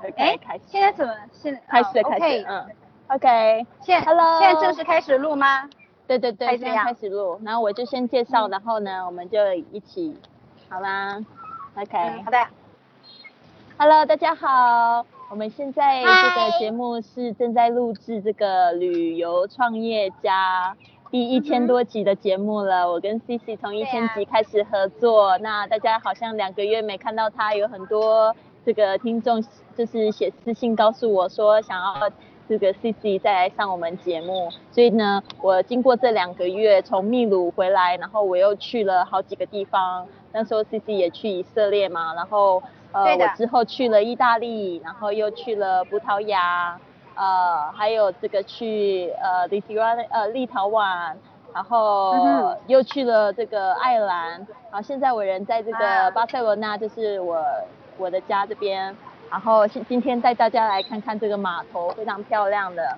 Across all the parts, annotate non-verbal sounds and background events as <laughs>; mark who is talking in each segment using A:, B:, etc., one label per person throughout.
A: 哎
B: 开始，
A: 现在怎么？现在
B: 开始
A: 哦
B: 开始，嗯，OK，
A: 现
B: Hello
A: 现在正式开始录吗？
B: 对对对，现在开始录，然后我就先介绍，
A: 嗯。
B: 然后呢，我们就一起，好吗，OK，
A: 嗯，好的。
B: Hello，大家好，我们现在这个节目是正在录制这个旅游创业家第一千多集的节目了。我跟 CC 从一千集开始合作，那大家好像两个月没看到他，有很多这个听众就是写私信告诉我说想要。这个 CC 再来上我们节目，所以呢，我经过这两个月从秘鲁回来，然后我又去了好几个地方。那时候 CC 也去以色列嘛，然后呃，我之后去了意大利，然后又去了葡萄牙，呃，还有这个去呃立陶宛呃立陶宛，然后又去了这个爱尔兰，然后现在我人在这
A: 啊
B: 个巴塞罗那，就是我我的家这边，然后今今天带大家来看看这个码头，非常漂亮的。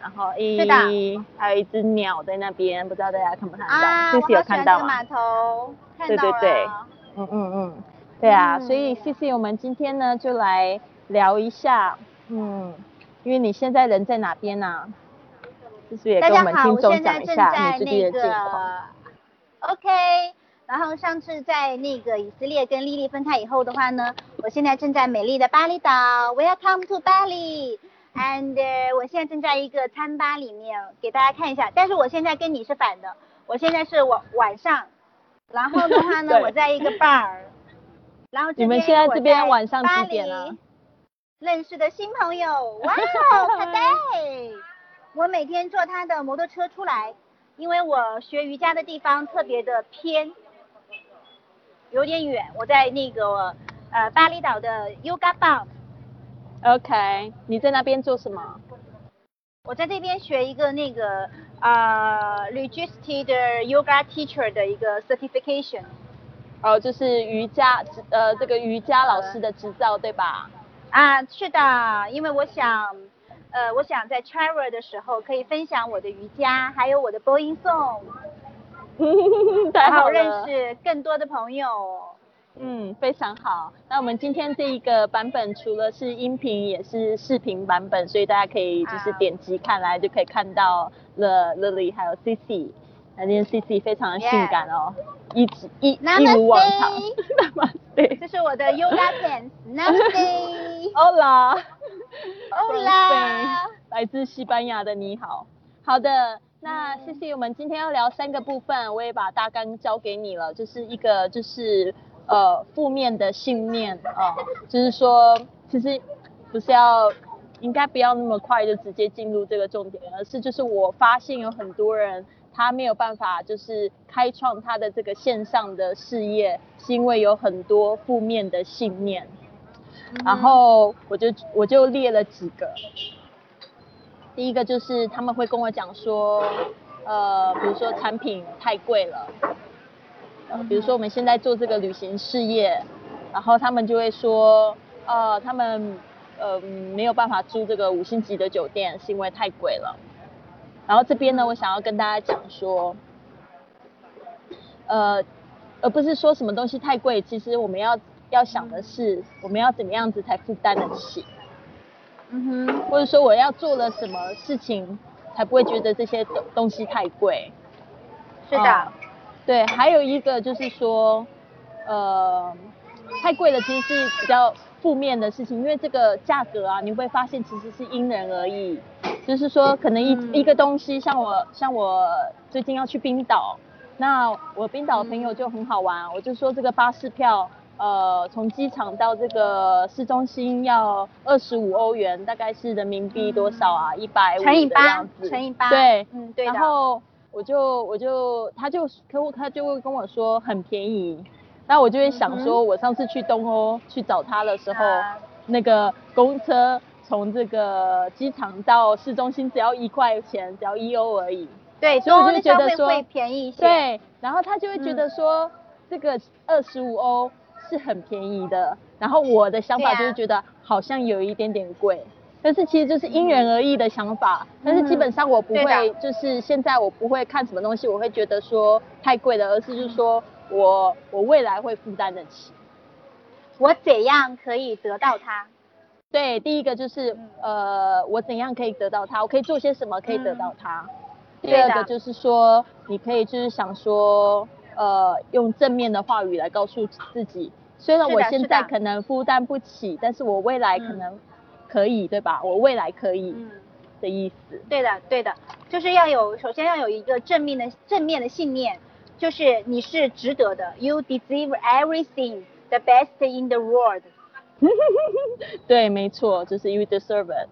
B: 然后
A: 是的，
B: 还有一只鸟在那边，不知道大家看不看到？
A: 啊，我
B: CC 有看到吗？
A: 欢这个码头，看到
B: 对对对嗯嗯嗯，对啊，
A: 嗯
B: 所以 C C 我们今天呢就来聊一下，嗯，因为你现在人在哪边呢、就是也跟我们听众讲一下你最近的近况。
A: OK，然后上次在那个以色列跟丽丽分开以后的话呢，我现在正在美丽的巴厘岛，Welcome to Bali。And、我现在正在一个餐吧里面给大家看一下，但是我现在跟你是反的，我现在是晚晚上，然后的话呢，我在一个 bar，然后这
B: 你们
A: 边
B: 现在这边晚上
A: 巴
B: 几点
A: 了？认识的新朋友，哇哦，<laughs> 卡戴！我每天坐他的摩托车出来，因为我学瑜伽的地方特别的偏，有点远。我在那个呃巴厘岛的 Yoga
B: Bar，OK，你在那边做什么？
A: 我在这边学一个那个呃 Registered Yoga Teacher 的一个 certification。
B: 哦，就是瑜伽，呃，这个瑜伽老师的执照对吧？
A: 啊，是的，因为我想，呃，我想在 travel 的时候可以分享我的瑜伽，还有我的播音颂，<laughs>
B: 太好，
A: 认识更多的朋友。
B: 嗯，非常好。那我们今天这一个版本除了是音频，也是视频版本，所以大家可以就是
A: 啊
B: 点击看来就可以看到了 Lily 还有 CC。那今天 CC 非常的性感哦一直一一如往常。<laughs> Namaste。
A: 这是我的 yoga pants，Namaste。<laughs>
B: Hola。
A: Hola
B: 来自西班牙的你好。好的，那
A: 谢
B: 谢我们今天要聊三个部分，我也把大纲交给你了，就是一个就是呃负面的信念啊、就是说其实不是要应该不要那么快就直接进入这个重点，而是就是我发现有很多人他没有办法就是开创他的这个线上的事业，是因为有很多负面的信念。然后我就我就列了几个，第一个就是他们会跟我讲说，呃，比如说产品太贵了，比如说我们现在做这个旅行事业，然后他们就会说，呃，他们呃没有办法住这个五星级的酒店，是因为太贵了。然后这边呢，我想要跟大家讲说，呃，而不是说什么东西太贵，其实我们要要想的是，我们要怎么样子才负担得起，
A: 嗯哼，
B: 或者说我要做了什么事情才不会觉得这些东东西太贵。
A: 是的
B: 哦，对，还有一个就是说，呃，太贵了其实是比较负面的事情，因为这个价格啊，你会发现其实是因人而异。就是说，可能一、
A: 嗯
B: 一个东西，像我像我最近要去冰岛，那我冰岛的朋友就很好玩，我就说这个巴士票，呃，从机场到这个市中心要二十五欧元，大概是人民币多少啊？一百五的
A: 乘以八
B: 样子，
A: 乘以八。
B: 对，
A: 嗯对的。
B: 然后我就我就他就客户他就会跟我说很便宜，那我就会想说，我上次去东欧去找他的时候，
A: 啊。
B: 那个公车从这个机场到市中心只要一块钱，只要一欧而已。
A: 对，
B: 所以我就觉得说
A: 便宜一些。，
B: 对，然后他就会觉
A: 嗯。
B: 得说，这个二十五欧是很便宜的，然后我的想法就是觉得好像有一点点贵。但是其实就是因人而异的想法，但是基本上我不会，就是现在我不会看什么东西，我会觉得说太贵了，而是就是说我我未来会负担得起。
A: 我怎样可以得到它？
B: 对，第一个就是
A: 嗯
B: 呃，我怎样可以得到它？我可以做些什么可以得到它？第二个就是说，你可以就是想说，呃，用正面的话语来告诉自己，虽然我现在可能负担不起，但是我未来可
A: 嗯
B: 能可以，对吧？我未来可以
A: 嗯，
B: 的意思。
A: 对的，对的，就是要有，首先要有一个正面的正面的信念，就是你是值得的，You deserve everything the best in the world。<laughs>
B: 对，没错，就是 you deserve it。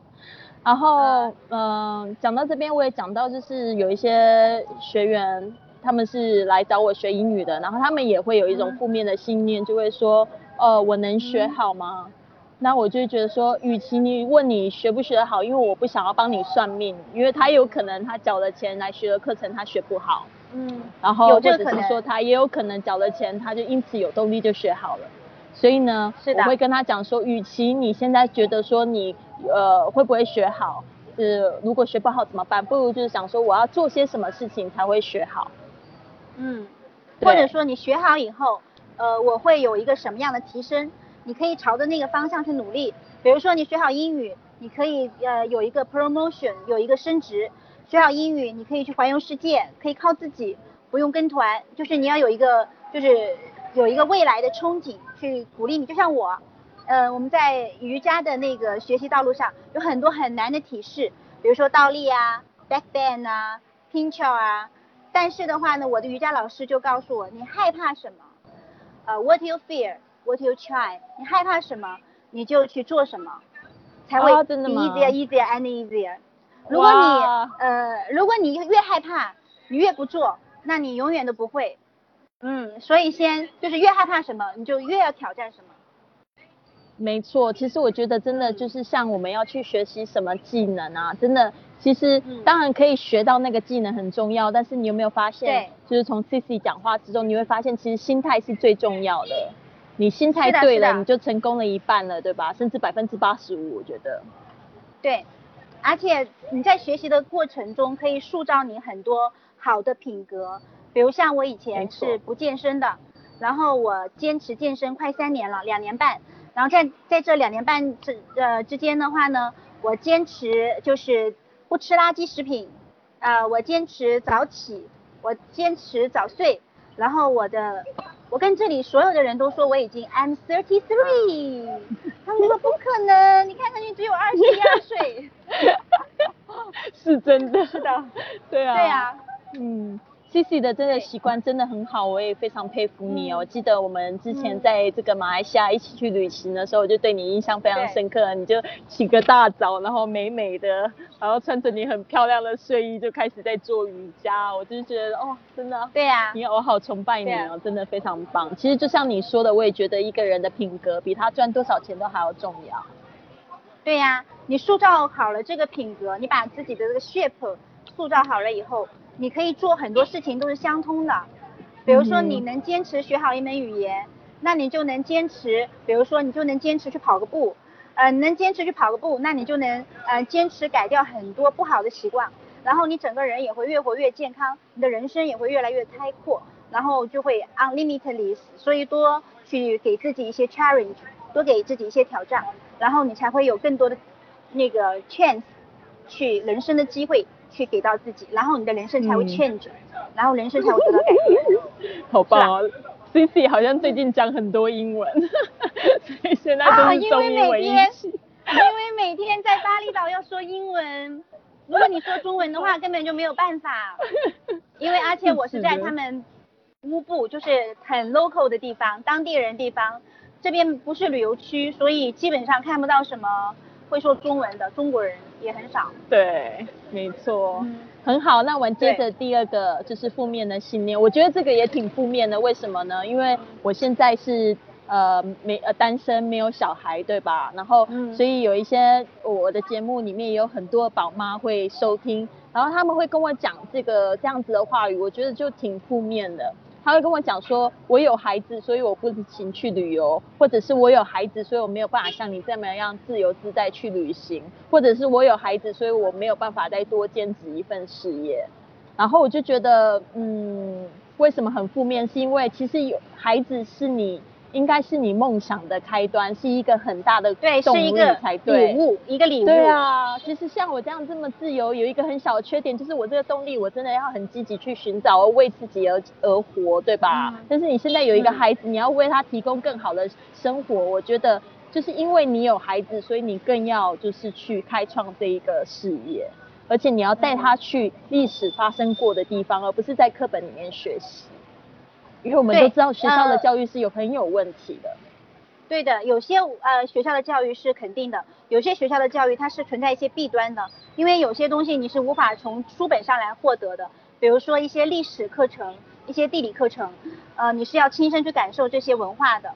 B: 然后，
A: 啊
B: 嗯、讲到这边，我也讲到，就是有一些学员，他们是来找我学英语的，然后他们也会有一种
A: 嗯
B: 负面的信念，就会说，呃，我能学好吗？那我就觉得说，与其你问你学不学得好，因为我不想要帮你算命，因为他有可能他缴了钱来学的课程他学不好，
A: 嗯，
B: 然后
A: 有
B: 或者是
A: 这个可能
B: 说他也有可能缴了钱，他就因此有动力就学好了。所以呢，我会跟他讲说，与其你现在觉得说你呃会不会学好，呃如果学不好怎么办？不如就是想说我要做些什么事情才会学好。
A: 嗯，或者说你学好以后，呃，我会有一个什么样的提升？你可以朝着那个方向去努力。比如说你学好英语，你可以呃有一个 promotion，有一个升职。学好英语，你可以去环游世界，可以靠自己，不用跟团。就是你要有一个，就是有一个未来的憧憬去鼓励你。就像我，呃，我们在瑜伽的那个学习道路上有很多很难的体式，比如说倒立啊、back bend 啊、pinch 啊。但是的话呢，我的瑜伽老师就告诉我，你害怕什么？呃，what you fear, what you try。你害怕什么，你就去做什么，才会
B: 哦真的
A: be
B: 吗
A: easier, easier and easier。如果你
B: 哇
A: 呃，如果你越害怕，你越不做，那你永远都不会。嗯，所以先就是越害怕什么，你就越要挑战什么。
B: 没错，其实我觉得真的就是像我们要去学习什么技能啊，真的，其实
A: 嗯
B: 当然可以学到那个技能很重要，但是你有没有发现，就是从 C C 讲话之中，你会发现其实心态是最重要的。你心态对了，你就成功了一半了，对吧？甚至百分之八十五，我觉得。
A: 对，而且你在学习的过程中可以塑造你很多好的品格，比如像我以前是不健身的，然后我坚持健身快三年了，两年半，然后在在这两年半之呃之间的话呢，我坚持就是不吃垃圾食品，呃，我坚持早起，我坚持早睡，然后我的。我跟这里所有的人都说我已经 I'm thirty three，<laughs> 他们说不可能，你看上去只有二十一二岁。<laughs>
B: 是真的。
A: 是的，
B: 对啊。
A: 对啊，
B: 嗯，C C 的真的习惯真的很好，我也非常佩服你哦。
A: 嗯
B: 我记得我们之前
A: 嗯
B: 在这个马来西亚一起去旅行的时候，我就对你印象非常深刻。你就起个大早，然后美美的，然后穿着你很漂亮的睡衣就开始在做瑜伽，我就觉得哦，真的。
A: 对呀、
B: 你我好崇拜你哦，真的非常棒。其实就像你说的，我也觉得一个人的品格比他赚多少钱都还要重要。
A: 对呀、你塑造好了这个品格，你把自己的这个 shape 塑造好了以后，你可以做很多事情都是相通的。比如说你能坚持学好一门语言，那你就能坚持，比如说你就能坚持去跑个步，呃，能坚持去跑个步，那你就能呃坚持改掉很多不好的习惯，然后你整个人也会越活越健康，你的人生也会越来越开阔，然后就会 unlimitedly，所以多去给自己一些 challenge，多给自己一些挑战，然后你才会有更多的那个 chance 去人生的机会去给到自己，然后你的人生才会
B: 嗯
A: change，、然后人生才会得到改变。<laughs>
B: 好棒哦！C C 好像最近讲很多英文，<laughs> 所以现在
A: 啊，
B: 都是
A: 因为
B: 中英文一
A: 每天，
B: 起。
A: 因为每天在巴厘岛要说英文，如果你说中文的话，根本就没有办法。<laughs> 因为而且我是在他们乌布，就是很 local 的地方，当地人地方，这边不是旅游区，所以基本上看不到什么会说中文的中国人，也很少。
B: 对，没错。
A: 嗯
B: 很好，那我们接着第二个就是负面的信念，我觉得这个也挺负面的，为什么呢？因为我现在是呃没呃单身，没有小孩，对吧？然后、
A: 嗯
B: 所以有一些我的节目里面也有很多宝妈会收听，然后他们会跟我讲这个这样子的话语，我觉得就挺负面的。他会跟我讲说，我有孩子，所以我不行去旅游，或者是我有孩子，所以我没有办法像你这么样自由自在去旅行，或者是我有孩子，所以我没有办法再多兼职一份事业。然后我就觉得，嗯，为什么很负面？是因为其实有孩子是你应该是你梦想的开端，是一个很大的
A: 对，是一个
B: 才对。
A: 礼物，一个礼物。
B: 对啊，其实像我这样这么自由，有一个很小的缺点，就是我这个动力我真的要很积极去寻找，而为自己而而活，对吧？
A: 嗯
B: 但是你现在有一个
A: 嗯
B: 孩子，你要为他提供更好的生活，我觉得就是因为你有孩子，所以你更要就是去开创这一个事业，而且你要带他去历史发生过的地方，而不是在课本里面学习。因为我们都知道学校的
A: 呃
B: 教育是有很有问题的。
A: 对的，有些呃学校的教育是肯定的，有些学校的教育它是存在一些弊端的，因为有些东西你是无法从书本上来获得的，比如说一些历史课程、一些地理课程，呃，你是要亲身去感受这些文化的。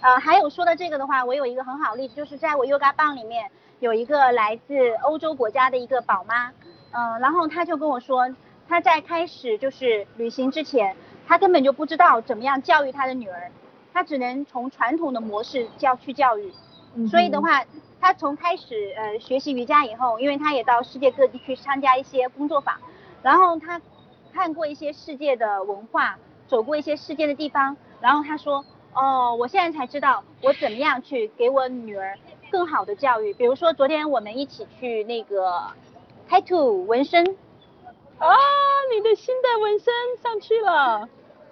A: 呃，还有说的这个的话，我有一个很好的例子，就是在我 Yoga 棒里面有一个来自欧洲国家的一个宝妈，嗯、然后她就跟我说，她在开始就是旅行之前，她根本就不知道怎么样教育他的女儿，他只能从传统的模式教去教育，所以的话，他从开始呃学习瑜伽以后，因为他也到世界各地去参加一些工作坊，然后他看过一些世界的文化，走过一些世界的地方，然后他说，哦，我现在才知道我怎么样去给我女儿更好的教育。比如说昨天我们一起去那个 tattoo 纹身，
B: 啊，你的新的纹身上去了。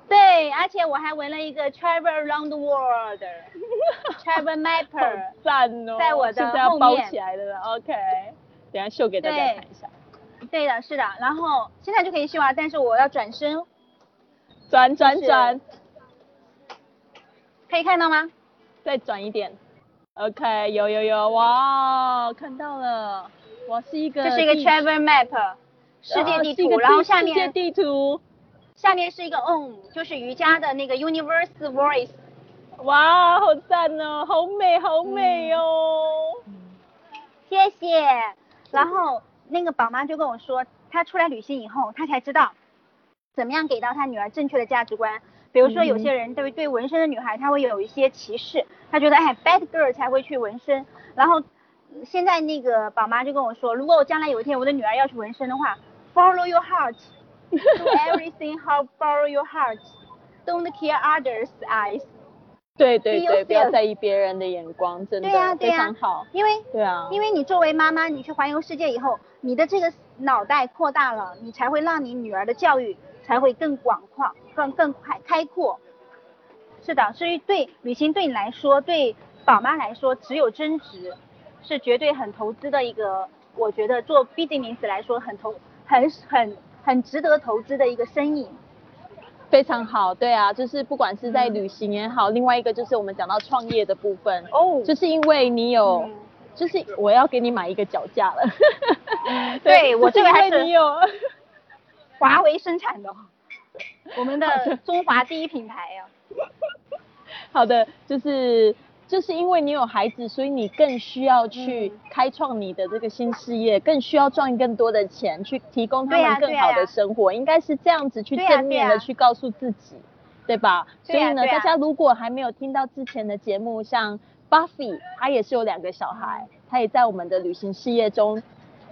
A: 对，而且我还纹了一个 travel around the world，travel <laughs> mapper。
B: 赞哦！
A: 在我的
B: 现在要包
A: 后面
B: 起来了，OK。等下秀给大家
A: 对
B: 看一下，
A: 对的，是的，然后现在就可以秀啊，但是我要转身，
B: 转转转，
A: 可以看到吗？
B: 再转一点，OK，有有有，哇，看到了，哇，是一个
A: 这是一个 travel map，世界地图，然后下
B: 面世界
A: 面
B: 地图，
A: 下面是一个 on，就是瑜伽的那个 universe voice。
B: 哇，好赞哦，好美好美哦。
A: 谢谢。然后那个宝妈就跟我说，她出来旅行以后，她才知道怎么样给到她女儿正确的价值观。比如说，
B: 嗯
A: 有些人对对纹身的女孩，她会有一些歧视，她觉得哎，bad girl 才会去纹身。然后呃现在那个宝妈就跟我说，如果我将来有一天我的女儿要去纹身的话，follow your heart，do <laughs> everything how follow your heart，don't care others' eyes。
B: 对对对，不要在意别人的眼光，真的
A: 对呀、对
B: 非、常好。
A: 因为
B: 对啊，
A: 因为你作为妈妈，你去环游世界以后，你的这个脑袋扩大了，你才会让你女儿的教育才会更广阔、更更开开阔。是的，所以对旅行对你来说，对宝妈来说，只有增值，是绝对很投资的一个，我觉得做 business 来说很投很很很值得投资的一个生意。
B: 非常好，对啊，就是不管是在
A: 嗯。
B: 旅行也好，另外一个就是我们讲到创业的部分，
A: 哦
B: 就是因为你有，
A: 嗯。
B: 就是我要给你买一个脚架了，<laughs>
A: 嗯对我这个还是 <laughs> 华为生产的，我们的中华第一品牌呀、<laughs>
B: 好的，就是就是因为你有孩子，所以你更需要去
A: 嗯
B: 开创你的这个新事业，更需要赚更多的钱，去提供他们更好的生活，应该是这样子去正面的去告诉自己，对吧？所以呢，大家如果还没有听到之前的节目，像 Buffy，他也是有两个小孩，他也在我们的旅行事业中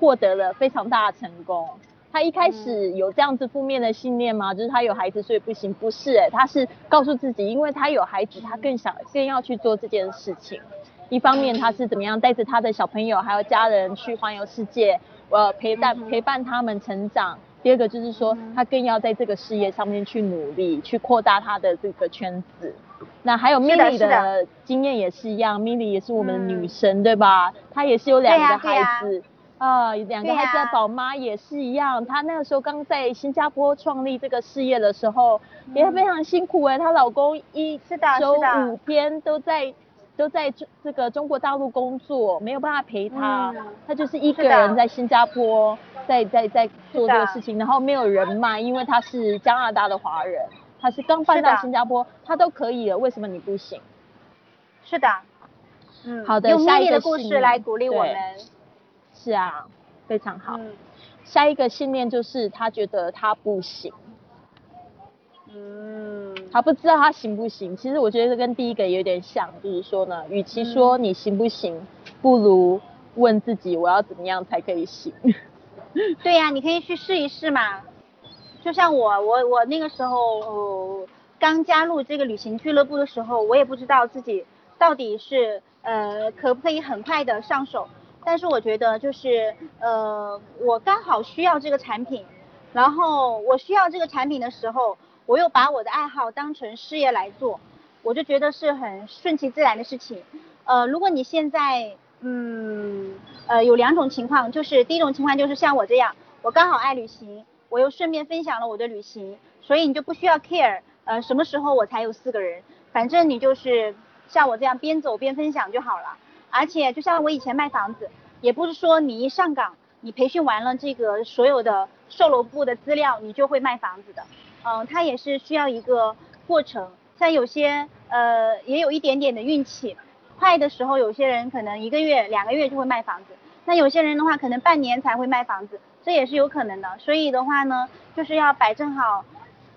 B: 获得了非常大的成功。他一开始有这样子负面的信念吗？就是他有孩子所以不行？不是、欸，他是告诉自己，因为他有孩子，他更想更要去做这件事情。一方面他是怎么样带着他的小朋友还有家人去环游世界，呃陪伴陪伴他们成长。第二个就是说他更要在这个事业上面去努力，去扩大他的这个圈子。那还有 Milly
A: 的
B: 的经验也是一样，Milly 也是我们的女
A: 嗯
B: 神，对吧？她也是有两个孩子。啊，两个孩子的宝妈也是一样，她那个时候刚在新加坡创立这个事业的时候，也非常辛苦哎、她老公一
A: 嗯是的
B: 周五天都在都在这这个中国大陆工作，没有办法陪她，
A: 嗯。
B: 她就是一个人在新加坡在在在做这个事情，然后没有人脉，因为她是加拿大的华人，她是刚搬到新加坡，她都可以了，为什么你不行？
A: 是的，嗯，
B: 好的
A: 用
B: 下一个
A: 的故事来鼓励我们。
B: 是啊，非常好。
A: 嗯
B: 下一个信念就是他觉得他不行，
A: 嗯，
B: 他不知道他行不行。其实我觉得这跟第一个有点像，就是说呢，与其说你行不行，不如问自己我要怎么样才可以行。<laughs>
A: 对呀、你可以去试一试嘛。就像我，我我那个时候，呃刚加入这个旅行俱乐部的时候，我也不知道自己到底是呃可不可以很快的上手。但是我觉得就是呃我刚好需要这个产品，然后我需要这个产品的时候，我又把我的爱好当成事业来做，我就觉得是很顺其自然的事情。呃，如果你现在嗯呃有两种情况，就是第一种情况就是像我这样，我刚好爱旅行，我又顺便分享了我的旅行，所以你就不需要 care 呃什么时候我才有四个人，反正你就是像我这样边走边分享就好了。而且就像我以前卖房子，也不是说你一上岗，你培训完了这个所有的售楼部的资料，你就会卖房子的。嗯，它也是需要一个过程，像有些呃也有一点点的运气。快的时候，有些人可能一个月、两个月就会卖房子，那有些人的话可能半年才会卖房子，这也是有可能的。所以的话呢，就是要摆正好，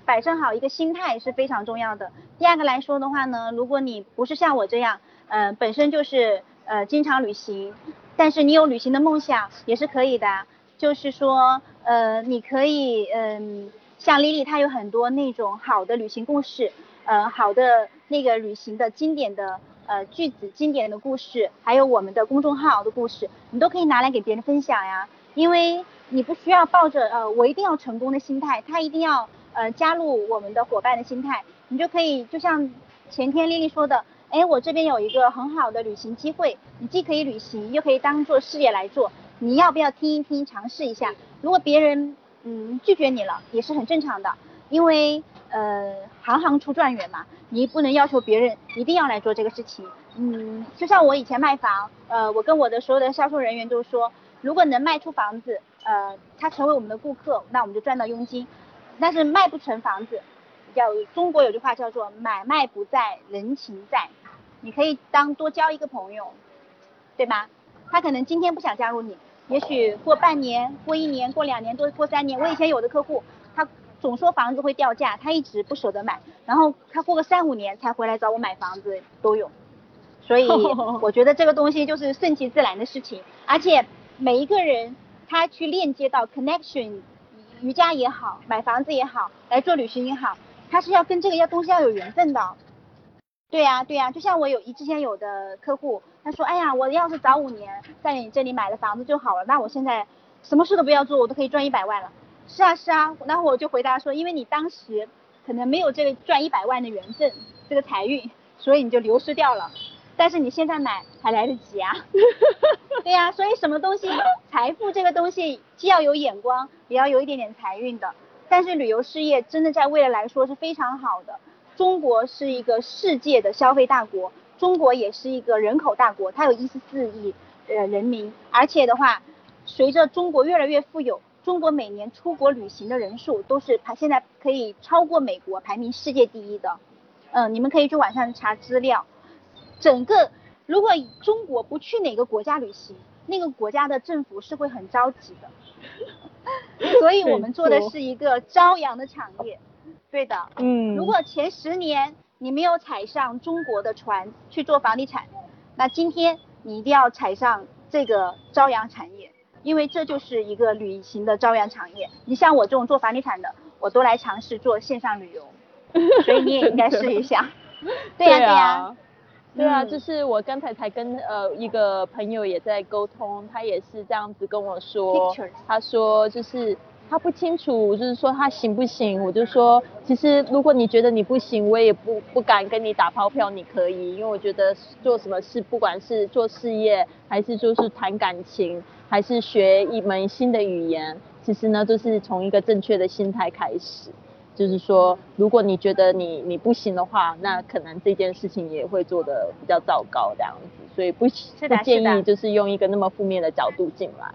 A: 摆正好一个心态是非常重要的。第二个来说的话呢，如果你不是像我这样，嗯，本身就是呃经常旅行，但是你有旅行的梦想也是可以的。就是说，呃，你可以，嗯，像丽丽她有很多那种好的旅行故事，呃，好的那个旅行的经典的。呃，句子经典的故事，还有我们的公众号的故事，你都可以拿来给别人分享呀。因为你不需要抱着呃我一定要成功的心态，他一定要呃加入我们的伙伴的心态，你就可以就像前天丽丽说的，哎，我这边有一个很好的旅行机会，你既可以旅行，又可以当做事业来做，你要不要听一听，尝试一下？如果别人嗯拒绝你了，也是很正常的，因为。呃，行行出状元嘛，你不能要求别人一定要来做这个事情。嗯，就像我以前卖房，呃，我跟我的所有的销售人员都说，如果能卖出房子，呃，他成为我们的顾客，那我们就赚到佣金。但是卖不成房子，叫中国有句话叫做买卖不在人情在，你可以当多交一个朋友，对吧？他可能今天不想加入你，也许过半年、过一年、过两年、多过三年。我以前有的客户，他。总说房子会掉价，他一直不舍得买，然后他过个三五年才回来找我买房子都有，所以 <laughs> 我觉得这个东西就是顺其自然的事情，而且每一个人他去链接到 connection，瑜伽也好，买房子也好，来做旅行也好，他是要跟这个要东西要有缘分的。对呀对呀，就像我有一之前有的客户，他说，哎呀，我要是早五年在你这里买了房子就好了，那我现在什么事都不要做，我都可以赚一百万了。是啊是啊，然后我就回答说，因为你当时可能没有这个赚一百万的缘分，这个财运，所以你就流失掉了。但是你现在买还来得及啊。<laughs> 对呀，所以什么东西，财富这个东西既要有眼光，也要有一点点财运的。但是旅游事业真的在未来来说是非常好的。中国是一个世界的消费大国，中国也是一个人口大国，它有一十四亿呃人民，而且的话，随着中国越来越富有。中国每年出国旅行的人数都是排现在可以超过美国，排名世界第一的。嗯，你们可以去网上查资料。整个如果中国不去哪个国家旅行，那个国家的政府是会很着急的。<laughs> 所以我们做的是一个朝阳的产业。对的。嗯。如果前十年你没有踩上中国的船去做房地产，那今天你一定要踩上这个朝阳产业。因为这就是一个旅行的朝阳产业，你像我这种做房地产的，我都来尝试做线上旅游，<laughs> 所以你也应该试一下。对 <laughs> 呀对呀，
B: 对啊，就是我刚才才跟呃一个朋友也在沟通，他也是这样子跟我说，他说就是他不清楚，就是说他行不行，我就说其实如果你觉得你不行，我也不不敢跟你打包票，你可以，因为我觉得做什么事，不管是做事业还是就是谈感情。还是学一门新的语言，其实呢，都是从一个正确的心态开始。就是说，如果你觉得你你不行的话，那可能这件事情也会做的比较糟糕这样子。所以不不建议就是用一个那么负面的角度进来。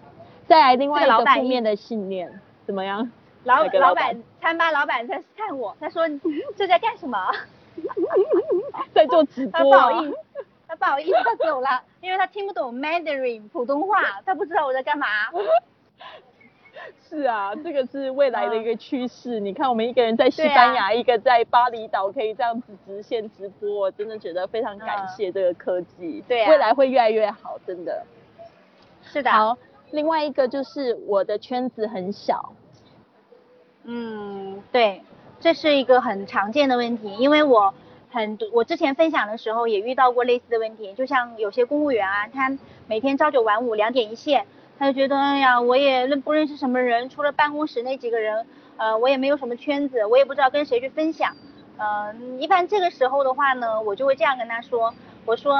B: 再来另外一个负面的信念，怎么样？
A: 老老板餐吧老板在看我，他说这在干什么？<laughs>
B: 在做直播。
A: 他不好意思。他不好意思，他走了，因为他听不懂 Mandarin 普通话，他不知道我在干嘛。
B: 是啊，这个是未来的一个趋势。你看，我们一个人在西班牙，一个在巴厘岛，可以这样子直线直播，我真的觉得非常感谢这个科技。
A: 对啊，
B: 未来会越来越好，真的。
A: 是的。
B: 好，另外一个就是我的圈子很小。
A: 嗯，对。这是一个很常见的问题，因为我很多我之前分享的时候也遇到过类似的问题，就像有些公务员啊，他每天朝九晚五，两点一线，他就觉得哎呀，我也认不认识什么人，除了办公室那几个人，呃，我也没有什么圈子，我也不知道跟谁去分享。嗯，一般这个时候的话呢，我就会这样跟他说，我说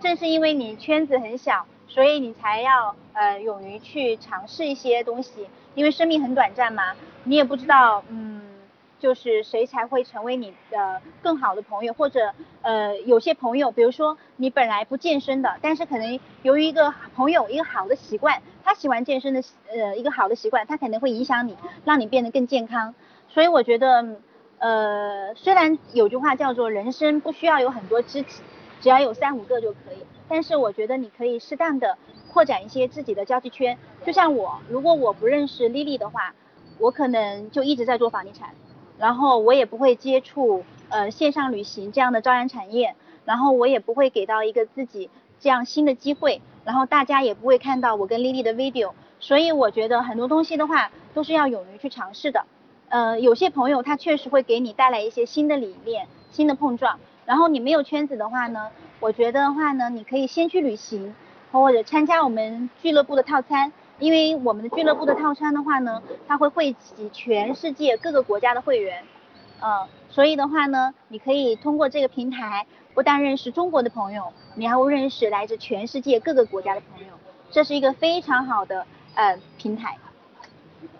A: 正是因为你圈子很小，所以你才要呃勇于去尝试一些东西，因为生命很短暂嘛，你也不知道，嗯，就是谁才会成为你的更好的朋友，或者呃有些朋友，比如说你本来不健身的，但是可能由于一个朋友一个好的习惯，他喜欢健身的呃一个好的习惯，他可能会影响你，让你变得更健康，所以我觉得。呃，虽然有句话叫做人生不需要有很多知己，只要有三五个就可以。但是我觉得你可以适当的扩展一些自己的交际圈。就像我，如果我不认识丽丽的话，我可能就一直在做房地产，然后我也不会接触呃线上旅行这样的朝阳产业，然后我也不会给到一个自己这样新的机会，然后大家也不会看到我跟丽丽的 video。所以我觉得很多东西的话都是要勇于去尝试的。呃，有些朋友他确实会给你带来一些新的理念、新的碰撞。然后你没有圈子的话呢，我觉得的话呢，你可以先去旅行，或者参加我们俱乐部的套餐。因为我们的俱乐部的套餐的话呢，它会汇集全世界各个国家的会员。嗯，所以的话呢，你可以通过这个平台，不但认识中国的朋友，你还会认识来自全世界各个国家的朋友。这是一个非常好的呃平台。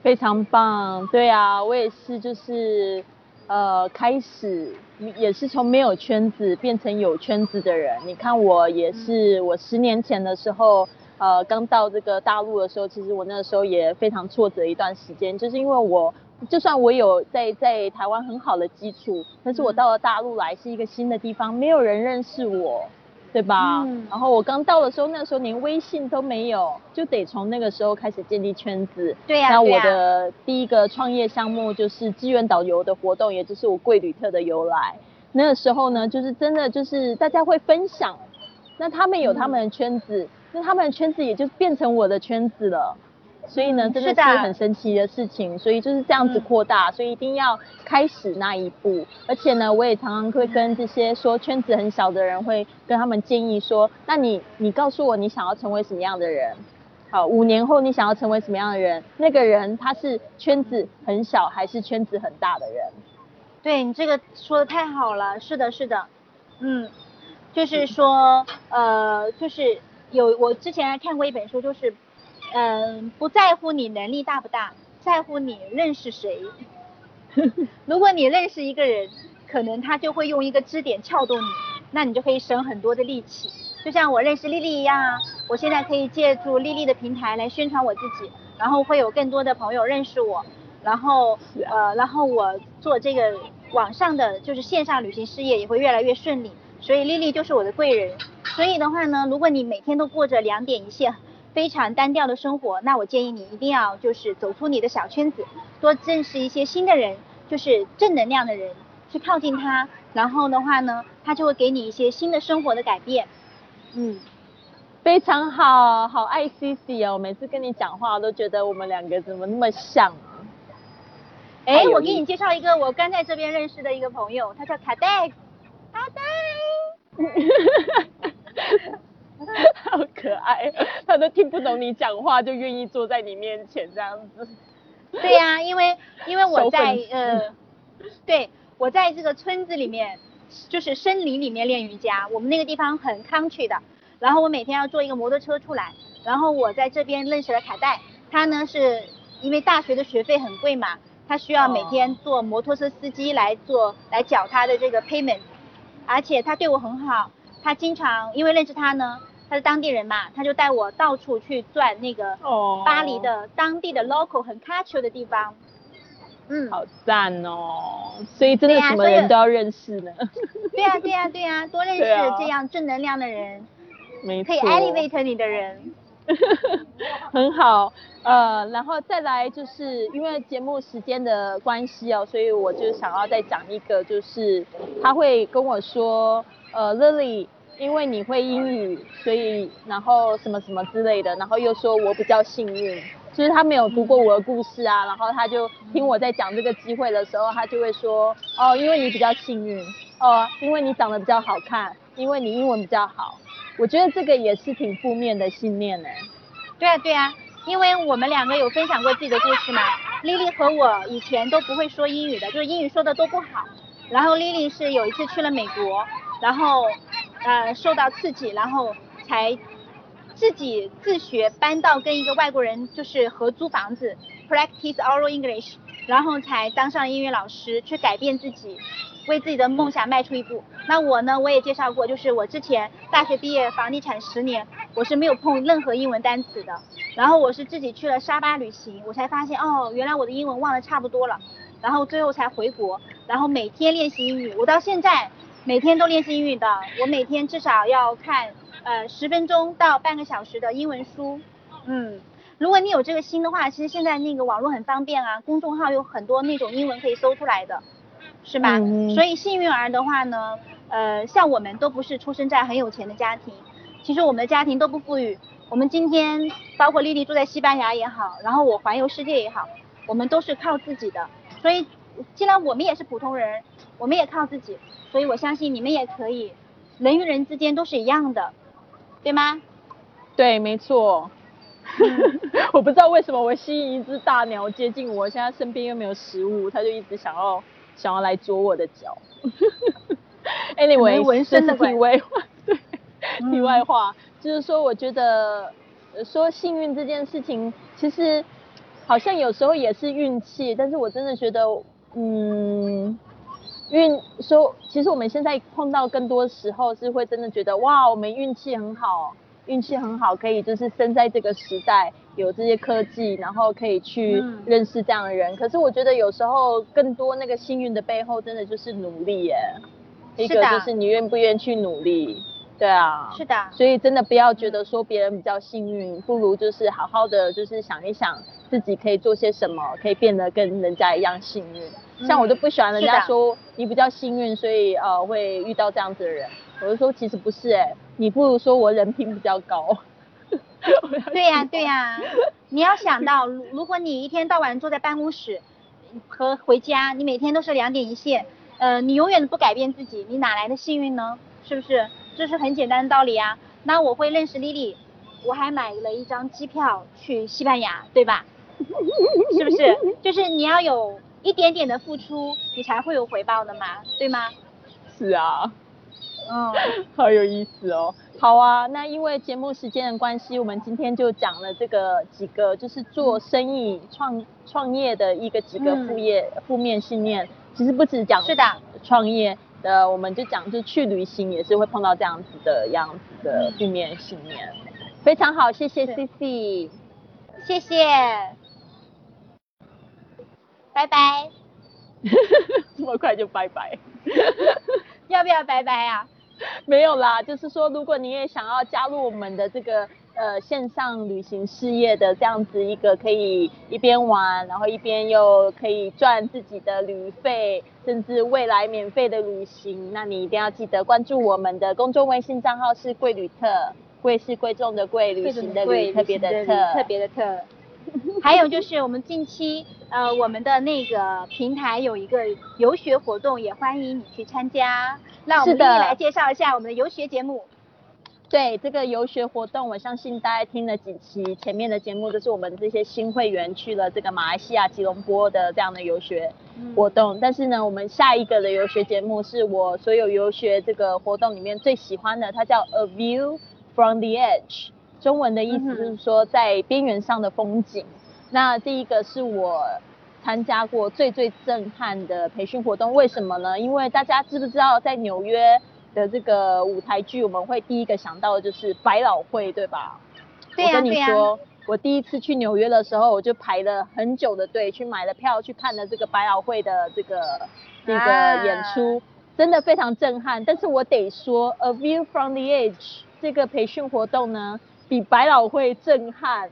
B: 非常棒，对啊，我也是，就是呃，开始也是从没有圈子变成有圈子的人。你看我也是，我十年前的时候，呃，刚到这个大陆的时候，其实我那个时候也非常挫折一段时间，就是因为我就算我有在在台湾很好的基础，但是我到了大陆来是一个新的地方，没有人认识我。对吧？然后我刚到的时候，那时候连微信都没有，就得从那个时候开始建立圈子。
A: 对呀。
B: 那我的第一个创业项目就是志愿导游的活动，也就是我贵旅特的由来。那个时候呢，就是真的就是大家会分享，那他们有他们的圈子，那他们的圈子也就变成我的圈子了。所以呢，真的是很神奇的事情，所以就是这样子扩大，所以一定要开始那一步。而且呢，我也常常会跟这些说圈子很小的人，会跟他们建议说，那你你告诉我你想要成为什么样的人？好，五年后你想要成为什么样的人？那个人他是圈子很小还是圈子很大的人？
A: 对你这个说的太好了，是的，是的，嗯，就是说，呃，就是有我之前还看过一本书，就是。嗯，不在乎你能力大不大，在乎你认识谁。<laughs> 如果你认识一个人，可能他就会用一个支点撬动你，那你就可以省很多的力气。就像我认识丽丽一样啊，我现在可以借助丽丽的平台来宣传我自己，然后会有更多的朋友认识我，然后呃，然后我做这个网上的就是线上旅行事业也会越来越顺利。所以丽丽就是我的贵人。所以的话呢，如果你每天都过着两点一线。非常单调的生活，那我建议你一定要就是走出你的小圈子，多认识一些新的人，就是正能量的人，去靠近他，然后的话呢，他就会给你一些新的生活的改变。嗯，
B: 非常好，好爱 C C 哦，每次跟你讲话我都觉得我们两个怎么那么像。
A: 哎，我给你介绍一个我刚在这边认识的一个朋友，他叫卡戴，卡戴。<laughs> <laughs>
B: 好可爱，他都听不懂你讲话，就愿意坐在你面前这样子。
A: 对呀，因为因为我在呃，对我在这个村子里面，就是森林里面练瑜伽，我们那个地方很 country 的。然后我每天要坐一个摩托车出来，然后我在这边认识了卡戴，他呢是因为大学的学费很贵嘛，他需要每天坐摩托车司机来做来缴他的这个 payment，而且他对我很好，他经常因为认识他呢。他是当地人嘛，他就带我到处去转那个巴黎的当地的 local 很 culture 的地方。
B: 嗯，好赞哦！所以真的什么人都要认识呢。
A: 对呀对呀对呀，多认识这样正能量的人，没可以 elevate 你的人。<laughs>
B: 很好，呃，然后再来就是因为节目时间的关系哦，所以我就想要再讲一个，就是他会跟我说，呃，Lily。因为你会英语，所以然后什么什么之类的，然后又说我比较幸运，就是他没有读过我的故事啊，然后他就听我在讲这个机会的时候，他就会说，哦，因为你比较幸运，哦，因为你长得比较好看，因为你英文比较好。我觉得这个也是挺负面的信念呢。
A: 对啊对啊，因为我们两个有分享过自己的故事嘛。丽丽和我以前都不会说英语的，就是英语说的都不好。然后丽丽是有一次去了美国，然后呃受到刺激，然后才自己自学搬到跟一个外国人就是合租房子，practice oral English，然后才当上英语老师，去改变自己，为自己的梦想迈出一步。那我呢，我也介绍过，就是我之前大学毕业房地产十年，我是没有碰任何英文单词的。然后我是自己去了沙巴旅行，我才发现哦，原来我的英文忘得差不多了。然后最后才回国，然后每天练习英语，我到现在每天都练习英语的，我每天至少要看呃十分钟到半个小时的英文书，嗯，如果你有这个心的话，其实现在那个网络很方便啊，公众号有很多那种英文可以搜出来的，是吧？所以幸运儿的话呢，呃，像我们都不是出生在很有钱的家庭，其实我们的家庭都不富裕，我们今天包括丽丽住在西班牙也好，然后我环游世界也好，我们都是靠自己的。所以，既然我们也是普通人，我们也靠自己，所以我相信你们也可以，人与人之间都是一样的，对吗？
B: 对，没错。<laughs> 我不知道为什么我吸引一只大鸟接近我，现在身边又没有食物，它就一直想要想要来啄我的脚。<laughs> Anyway，
A: 纹身的
B: 题外话，<laughs> 对，题外话，就是说，我觉得说幸运这件事情，其实。好像有时候也是运气，但是我真的觉得，嗯，运说，其实我们现在碰到更多时候是会真的觉得，哇，我们运气很好，运气很好，可以就是生在这个时代，有这些科技，然后可以去认识这样的人。可是我觉得有时候更多那个幸运的背后，真的就是努力耶，一个就是你愿不愿意去努力。对啊，
A: 是的，
B: 所以真的不要觉得说别人比较幸运，不如就是好好的就是想一想自己可以做些什么，可以变得跟人家一样幸运。像我都不喜欢人家说你比较幸运，所以呃会遇到这样子的人。我就说其实不是哎，你不如说我人品比较高。<laughs>
A: 对呀对呀，你要想到如果你一天到晚坐在办公室和回家，你每天都是两点一线，呃你永远都不改变自己，你哪来的幸运呢？是不是？这是很简单的道理啊。那我会认识丽丽，我还买了一张机票去西班牙，对吧？<laughs> 是不是？就是你要有一点点的付出，你才会有回报的嘛，对吗？
B: 是啊。嗯，<laughs> 好有意思哦。好啊，那因为节目时间的关系，我们今天就讲了这个几个，就是做生意、创创业的一个几个副业负面信念。其实不止讲
A: 是的
B: 创业。的，我们就讲，就去旅行也是会碰到这样子的样子的负面信念，非常好，谢谢 C C，
A: 谢谢，拜拜，<laughs>
B: 这么快就拜拜，<laughs>
A: 要不要拜拜啊？<laughs>
B: 没有啦，就是说，如果你也想要加入我们的这个。呃，线上旅行事业的这样子一个可以一边玩，然后一边又可以赚自己的旅费，甚至未来免费的旅行，那你一定要记得关注我们的公众微信账号是贵旅特，贵是贵重的贵，旅行的旅，特别的特，
A: 特别的特。还有就是我们近期呃我们的那个平台有一个游学活动，也欢迎你去参加。那我们一一来介绍一下我们的游学节目。
B: 对这个游学活动，我相信大家听了几期前面的节目，就是我们这些新会员去了这个马来西亚吉隆坡的这样的游学活动。但是呢，我们下一个的游学节目是我所有游学这个活动里面最喜欢的，它叫 A View from the Edge，中文的意思就是说在边缘上的风景。那第一个是我参加过最最震撼的培训活动，为什么呢？因为大家知不知道在纽约？的这个舞台剧，我们会第一个想到的就是百老汇，对吧？
A: 对呀，
B: 我跟你说，我第一次去纽约的时候，我就排了很久的队去买了票去看了这个百老汇的这个这个演出，真的非常震撼。但是我得说，A View from the Edge 这个培训活动呢，比百老汇震撼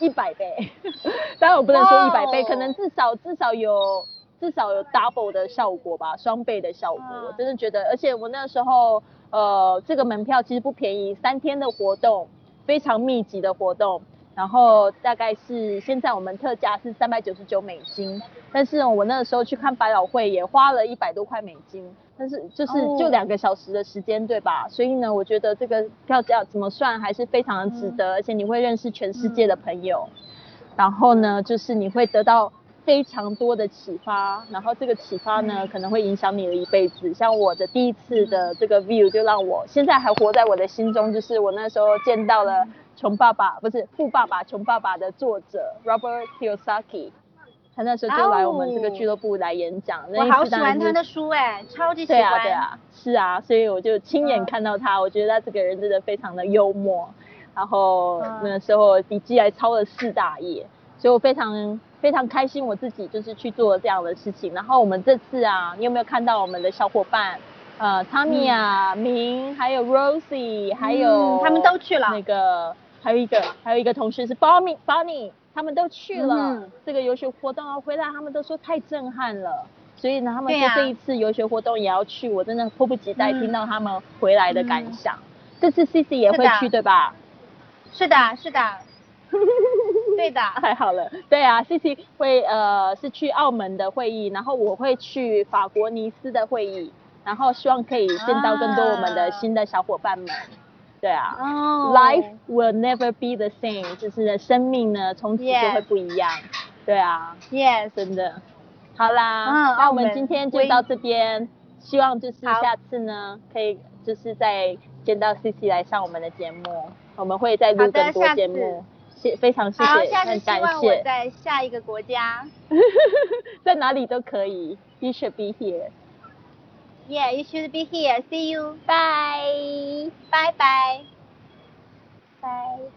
B: 一百倍。<laughs> 当然我不能说一百倍，可能至少至少有。至少有 double 的效果吧，双倍的效果，我真的觉得，而且我那时候，呃，这个门票其实不便宜，三天的活动，非常密集的活动，然后大概是现在我们特价是三百九十九美金，但是我那个时候去看百老汇也花了一百多块美金，但是就是就两个小时的时间，对吧？所以呢，我觉得这个票价怎么算还是非常的值得，而且你会认识全世界的朋友，然后呢，就是你会得到。非常多的启发，然后这个启发呢，可能会影响你的一辈子。像我的第一次的这个 view，就让我现在还活在我的心中，就是我那时候见到了《穷爸爸》不是《富爸爸穷爸爸》的作者 Robert Kiyosaki，他那时候就来我们这个俱乐部来演讲。
A: 我好喜欢他的书哎，超级喜
B: 欢。对啊对啊，是啊，所以我就亲眼看到他，我觉得他这个人真的非常的幽默。然后那时候笔记还抄了四大页，所以我非常。非常开心，我自己就是去做这样的事情。然后我们这次啊，你有没有看到我们的小伙伴？呃，Tommy 啊，明，还有 Rosie，还有
A: 他们都去了。
B: 那个还有一个还有一个同事是 Bonnie，Bonnie，他们都去了这个游学活动啊，回来他们都说太震撼了。所以呢，他们说这一次游学活动也要去，我真的迫不及待听到他们回来的感想。这次 C C 也会去对吧？
A: 是的，是的。<laughs> 对的，
B: 太好了。对啊，C C 会呃是去澳门的会议，然后我会去法国尼斯的会议，然后希望可以见到更多我们的新的小伙伴们。对啊，Life will never be the same，就是生命呢从此就会不一样。对啊
A: ，Yes，
B: 真的。好啦，那我们今天就到这边，希望就是下次呢可以就是再见到 C C 来上我们的节目，我们会再录更多节目。谢，非常谢谢，很感谢。
A: 在下一个国家，<laughs>
B: 在哪里都可以。You should be here.
A: Yeah, you should be here. See you. Bye. Bye bye. Bye.